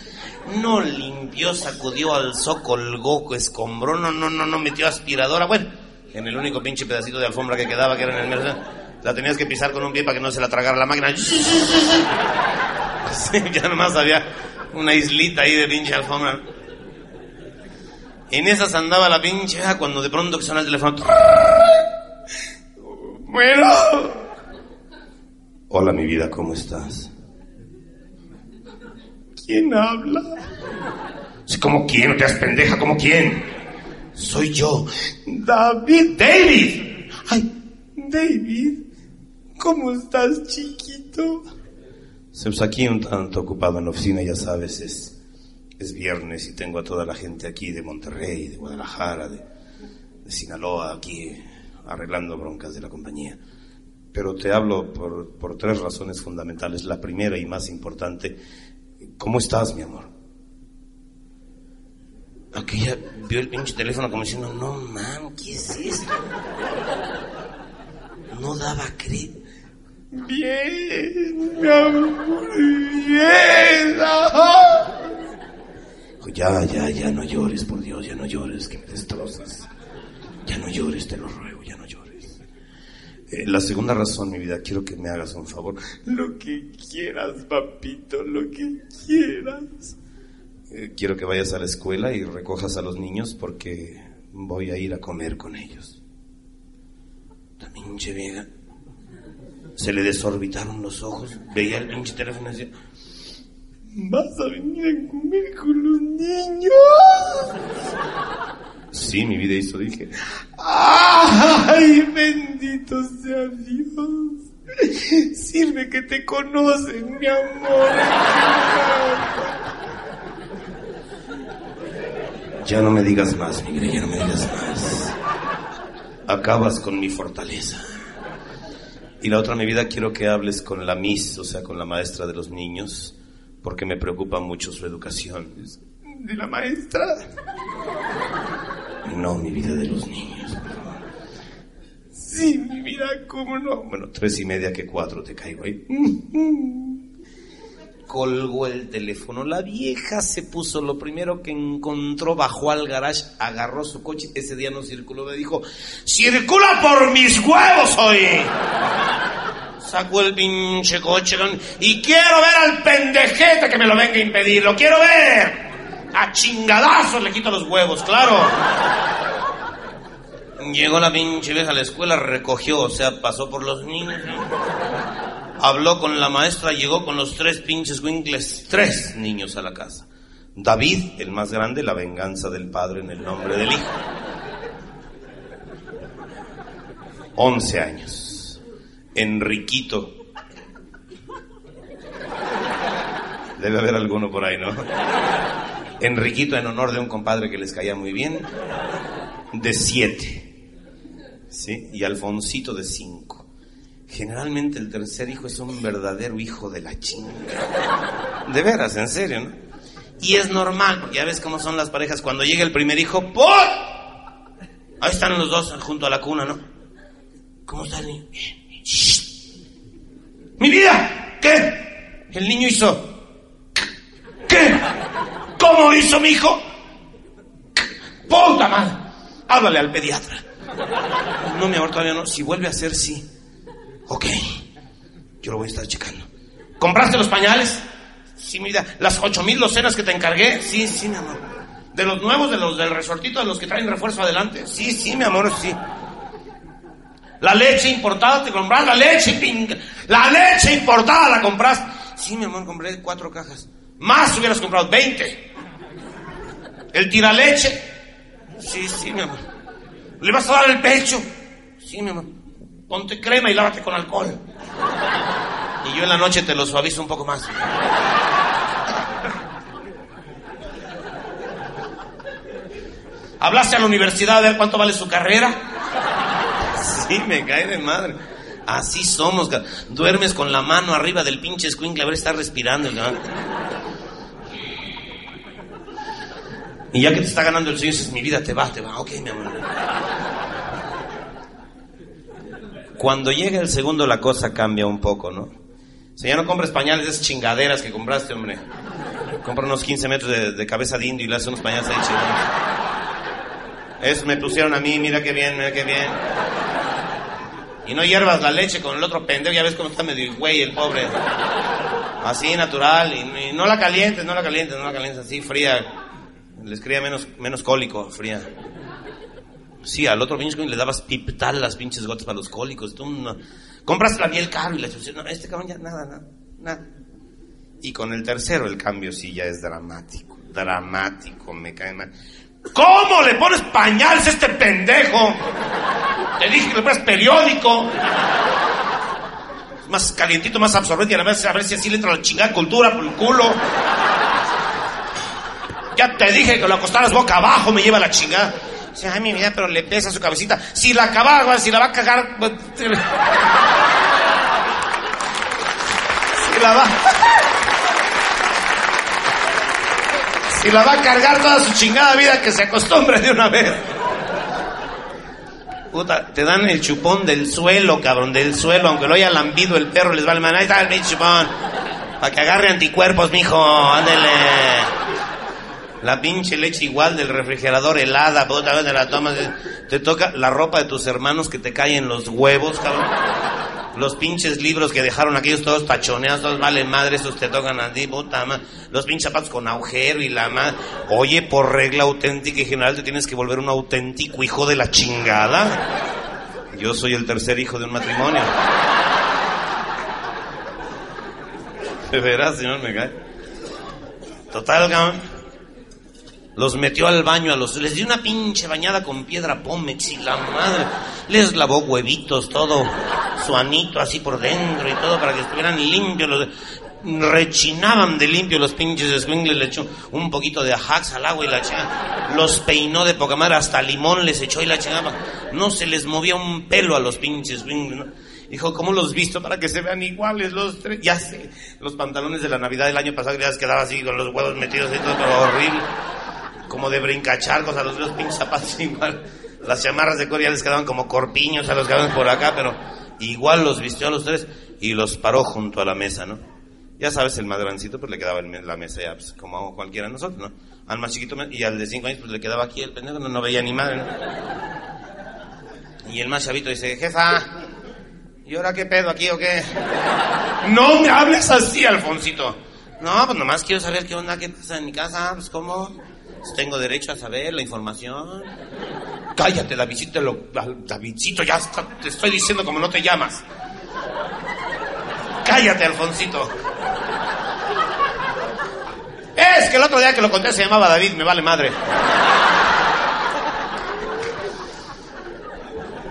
No limpió, sacudió, alzó, colgó, escombró, no, no, no, no metió aspiradora. Bueno, en el único pinche pedacito de alfombra que quedaba, que era en el mercado La tenías que pisar con un pie para que no se la tragara la máquina. [LAUGHS] Sí, ya nomás había una islita ahí de pinche alfombra. En esas andaba la pinche vieja cuando de pronto que suena el teléfono. Bueno. Hola, mi vida, ¿cómo estás? ¿Quién habla? Sí, ¿Cómo quién? No te das pendeja, ¿cómo quién? Soy yo. David. David. Ay, David. ¿Cómo estás, chiquito? Pues aquí un tanto ocupado en la oficina, ya sabes, es, es viernes y tengo a toda la gente aquí de Monterrey, de Guadalajara, de, de Sinaloa, aquí arreglando broncas de la compañía. Pero te hablo por, por tres razones fundamentales. La primera y más importante, ¿cómo estás, mi amor? Aquella vio el pinche teléfono como diciendo, no, man, ¿qué es esto? No daba crédito. Bien, mi amor, bien. Ya, ya, ya no llores, por Dios, ya no llores, que me destrozas. Ya no llores, te lo ruego, ya no llores. Eh, la segunda razón, mi vida, quiero que me hagas un favor. Lo que quieras, papito, lo que quieras. Eh, quiero que vayas a la escuela y recojas a los niños porque voy a ir a comer con ellos. La pinche vieja. Se le desorbitaron los ojos. Veía el pinche teléfono y decía, ¿vas a venir a comer con los niños? Sí, mi vida hizo, dije, ¡ay, bendito sea Dios! Sirve que te conocen, mi amor. Ya no me digas más, Miguel, ya no me digas más. Acabas con mi fortaleza. Y la otra, mi vida, quiero que hables con la Miss, o sea, con la maestra de los niños, porque me preocupa mucho su educación. ¿De la maestra? No, mi vida de los niños. Sí, mi vida, ¿cómo no? Bueno, tres y media que cuatro te caigo ahí. Colgó el teléfono. La vieja se puso lo primero que encontró, bajó al garage, agarró su coche. Ese día no circuló, me dijo, ¡Circula por mis huevos hoy! Sacó el pinche coche y quiero ver al pendejete que me lo venga a impedir. ¡Lo quiero ver! A chingadazos le quito los huevos, claro. Llegó la pinche vieja a la escuela, recogió, o sea, pasó por los niños. Habló con la maestra, llegó con los tres pinches winkles, tres niños a la casa. David, el más grande, la venganza del padre en el nombre del hijo. Once años. Enriquito. Debe haber alguno por ahí, ¿no? Enriquito en honor de un compadre que les caía muy bien. De siete. ¿Sí? Y Alfonsito de cinco. Generalmente el tercer hijo es un verdadero hijo de la chinga. De veras, en serio, ¿no? Y es normal, ya ves cómo son las parejas. Cuando llega el primer hijo, ¡por! Ahí están los dos junto a la cuna, ¿no? ¿Cómo está el niño? ¡Mi vida! ¿Qué? El niño hizo. ¿Qué? ¿Cómo hizo mi hijo? ¡Puta madre! Háblale al pediatra. No, mi amor, todavía no. Si vuelve a ser, sí. Ok. Yo lo voy a estar checando. ¿Compraste los pañales? Sí, mira. ¿Las ocho mil docenas que te encargué? Sí, sí, mi amor. ¿De los nuevos, de los del resortito, de los que traen refuerzo adelante? Sí, sí, mi amor, sí. La leche importada, te compraste la leche. La leche importada la compraste. Sí, mi amor, compré cuatro cajas. Más hubieras comprado, veinte. El tiraleche. Sí, sí, mi amor. ¿Le vas a dar el pecho? Sí, mi amor. Ponte crema y lávate con alcohol. Y yo en la noche te lo suavizo un poco más. ¿Hablaste a la universidad a ver cuánto vale su carrera? Sí, me cae de madre. Así somos. Duermes con la mano arriba del pinche escuincle a ver está respirando. Y ya que te está ganando el sueño, dices, mi vida te va, te va. Ok, mi amor. Cuando llega el segundo, la cosa cambia un poco, ¿no? O sea, ya no compres pañales de esas chingaderas que compraste, hombre. Compra unos 15 metros de, cabeza de indio y le hace unos pañales ahí chingados. Eso me pusieron a mí, mira qué bien, mira qué bien. Y no hiervas la leche con el otro pendejo, ya ves cómo está medio güey el pobre. Así, natural. Y, y no la calientes, no la calientes, no la calientes así, fría. Les cría menos, menos cólico, fría. Sí, al otro pinche le dabas piptal las pinches gotas para los cólicos. Tú no- compras la miel caro y dices, no, este cabrón ya nada, nada, nada. Y con el tercero el cambio sí ya es dramático. Dramático, me cae mal. ¿Cómo le pones pañales a este pendejo? Te dije que le pones periódico. Más calientito, más absorbente y a la vez a ver si así le entra la chingada cultura por el culo. Ya te dije que lo acostaras boca abajo, me lleva la chingada. Dice, ay, mi vida, pero le pesa su cabecita. Si la acaba, si la va a cagar. pues, [LAUGHS] Si la va. [LAUGHS] Si la va a cargar toda su chingada vida, que se acostumbre de una vez. Puta, te dan el chupón del suelo, cabrón, del suelo, aunque lo haya lambido el perro, les vale man. Ahí está el chupón. Para que agarre anticuerpos, mijo, ándele. La pinche leche igual del refrigerador helada, puta, te la tomas. Te toca la ropa de tus hermanos que te cae en los huevos, cabrón. Los pinches libros que dejaron aquellos todos tachoneados, todos vale madre, esos te tocan a ti, puta madre. Los pinches zapatos con agujero y la madre. Oye, por regla auténtica y general te tienes que volver un auténtico hijo de la chingada. Yo soy el tercer hijo de un matrimonio. De veras, señor, me cae. Total, cabrón. Los metió al baño a los... Les dio una pinche bañada con piedra pómex y la madre. Les lavó huevitos, todo. Su anito así por dentro y todo para que estuvieran limpios. Los, rechinaban de limpio los pinches escuingles. Le echó un poquito de ajax al agua y la chingada. Los peinó de poca madre. Hasta limón les echó y la chingada. No se les movía un pelo a los pinches escuingles, ¿no? Dijo, ¿cómo los visto para que se vean iguales los tres? Ya sé, los pantalones de la Navidad del año pasado ya les quedaba así con los huevos metidos y todo, pero horrible como de brincacharcos, a los dos pinches zapatos [LAUGHS] igual. Las chamarras de Corea les quedaban como corpiños a los cabrones por acá, pero igual los vistió a los tres y los paró junto a la mesa, ¿no? Ya sabes, el más grandecito pues le quedaba en la mesa ya, pues, como a cualquiera de nosotros, ¿no? Al más chiquito y al de cinco años pues le quedaba aquí el pendejo, no, no veía ni madre, ¿no? Y el más chavito dice, jefa, ¿y ahora qué pedo aquí o qué? No me hables así, Alfonsito. No, pues nomás quiero saber qué onda, qué pasa en mi casa, pues cómo... Tengo derecho a saber la información. Cállate, Davidcito, lo, Davidcito, ya está, te estoy diciendo como no te llamas. Cállate, Alfonsito. Es que el otro día que lo conté se llamaba David, me vale madre.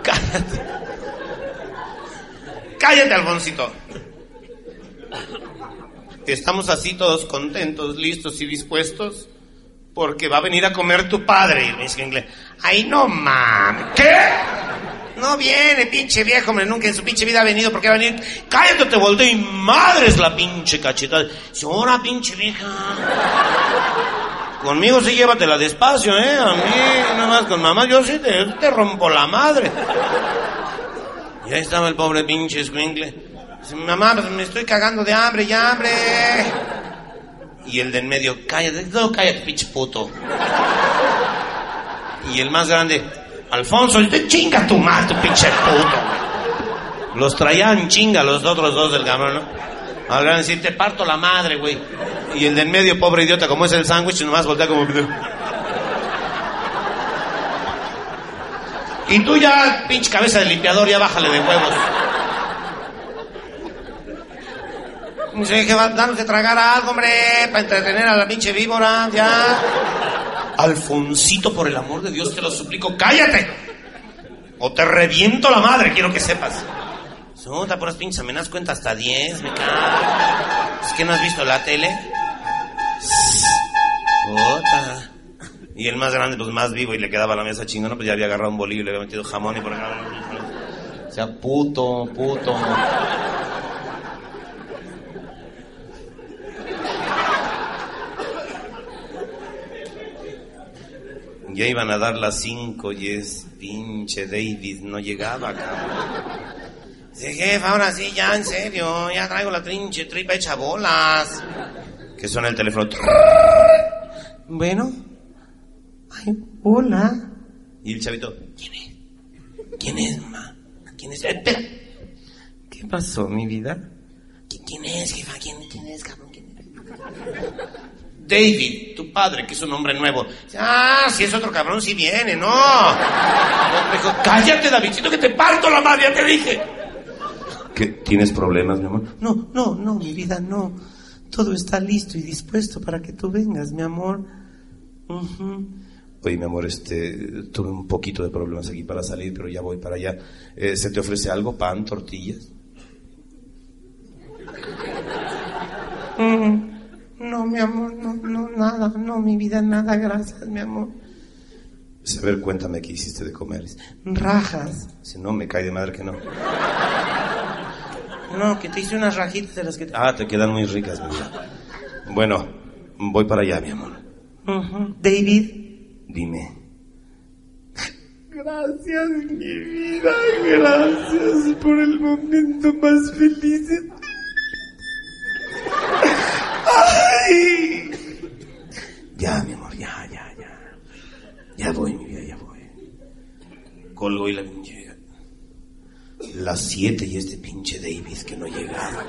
Cállate. Cállate, Alfonsito. Estamos así todos contentos, listos y dispuestos porque va a venir a comer tu padre. Y me dice en inglés, ay no mames, ¿qué? No viene, pinche viejo, hombre, nunca en su pinche vida ha venido, porque va a venir? Cállate, te volteo y madre es la pinche cachetada. Dice, ahora pinche vieja. Conmigo sí llévatela despacio, ¿eh? A mí, nomás con mamá, yo sí te, rompo la madre. Y ahí estaba el pobre pinche escuincle. Mamá, pues me estoy cagando de hambre, ya hambre. Y el de en medio, cállate, no, cállate, pinche puto. Y el más grande, Alfonso, chinga tu madre, tu pinche puto. Los traían chinga los otros dos del cabrón, ¿no? Al grande decir, te parto la madre, güey. Y el de en medio, pobre idiota, como es el sándwich, nomás voltea como... Y tú ya, pinche cabeza de limpiador, ya bájale de huevos. Dice que va danos de tragar algo, hombre, para entretener a la pinche víbora, ya. Alfonsito, por el amor de Dios, te lo suplico, cállate. O te reviento la madre, quiero que sepas. Puta, por las pinches amenazas cuenta hasta 10, me cago. ¿Es que no has visto la tele? Y el más grande, pues más vivo, y le quedaba la mesa chingona, pues ya había agarrado un bolillo y le había metido jamón y por acá. O sea, puto, puto. Ya iban a dar las cinco y es pinche David, no llegaba, cabrón. Dice, jefa, ahora sí, ya, en serio, ya traigo la trinche, tripa hecha bolas. Que suena el teléfono. Bueno. Ay, hola. Y el chavito, ¿quién es? ¿Quién es, ma? ¿Quién es? Espera. ¿Qué pasó, mi vida? David, tu padre, que es un hombre nuevo. Ah, si es otro cabrón, si viene, no. Dijo, cállate, Davidcito, que te parto la madre, ya te dije. ¿Qué, ¿Tienes problemas, mi amor? No, no, no, mi vida, no. Todo está listo y dispuesto para que tú vengas, mi amor. Oye, mi amor, este, tuve un poquito de problemas aquí para salir, pero ya voy para allá. Eh, ¿Se te ofrece algo? ¿Pan, tortillas? No, mi amor, no, no, nada, no, mi vida, nada, gracias, mi amor. A ver, cuéntame qué hiciste de comer. Rajas. Si no, me cae de madre que no. No, que te hice unas rajitas de las que... Ah, te quedan muy ricas, mi vida. Bueno, voy para allá, mi amor. David. Dime. Gracias, mi vida, gracias por el momento más feliz. Ya, mi amor, ya, ya, ya. Ya voy, mi vida, ya voy. Colgo y la pinche. Las siete y este pinche David que no llegaba.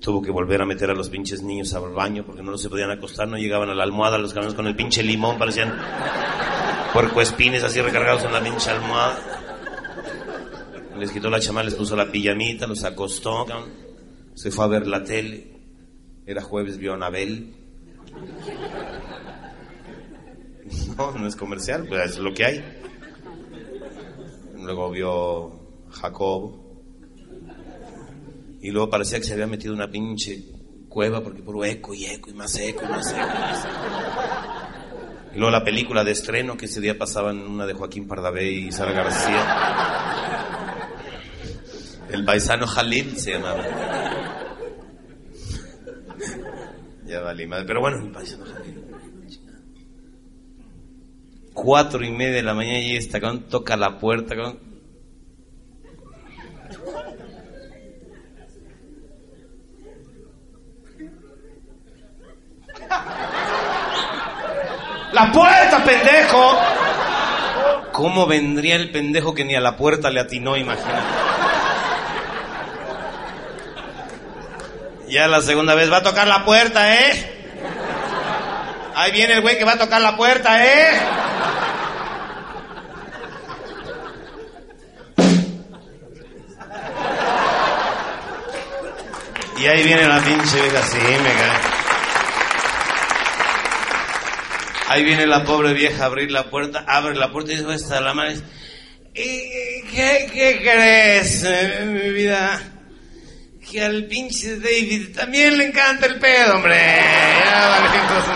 Tuvo que volver a meter a los pinches niños al baño porque no se podían acostar, no llegaban a la almohada, los cabrones con el pinche limón parecían puercoespines así recargados en la pinche almohada. Les quitó la chama, les puso la pijamita, los acostó, se fue a ver la tele. Era jueves, vio a Anabel. No, no es comercial, pues es lo que hay. Luego vio Jacob. Y luego parecía que se había metido una pinche cueva porque puro eco y eco y más eco y más eco. Y luego la película de estreno que ese día pasaba en una de Joaquín Pardavé y Sara García. El paisano Jalil se llamaba. Ya Pero bueno, el paisano Jalil. Cuatro y media de la mañana y esta con toca la puerta con. ¡La puerta, pendejo! ¿Cómo vendría el pendejo que ni a la puerta le atinó, imagínate? Ya la segunda vez va a tocar la puerta, ¿eh? Ahí viene el güey que va a tocar la puerta, ¿eh? Y ahí viene la pinche vieja, sí, me cae. Ahí viene la pobre vieja a abrir la puerta, abre la puerta y dice, está la madre. ¿Qué, qué crees, eh, mi vida? que al pinche David también le encanta el pedo, hombre. [LAUGHS] Ya, vale, entonces,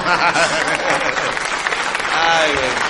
Ay, güey.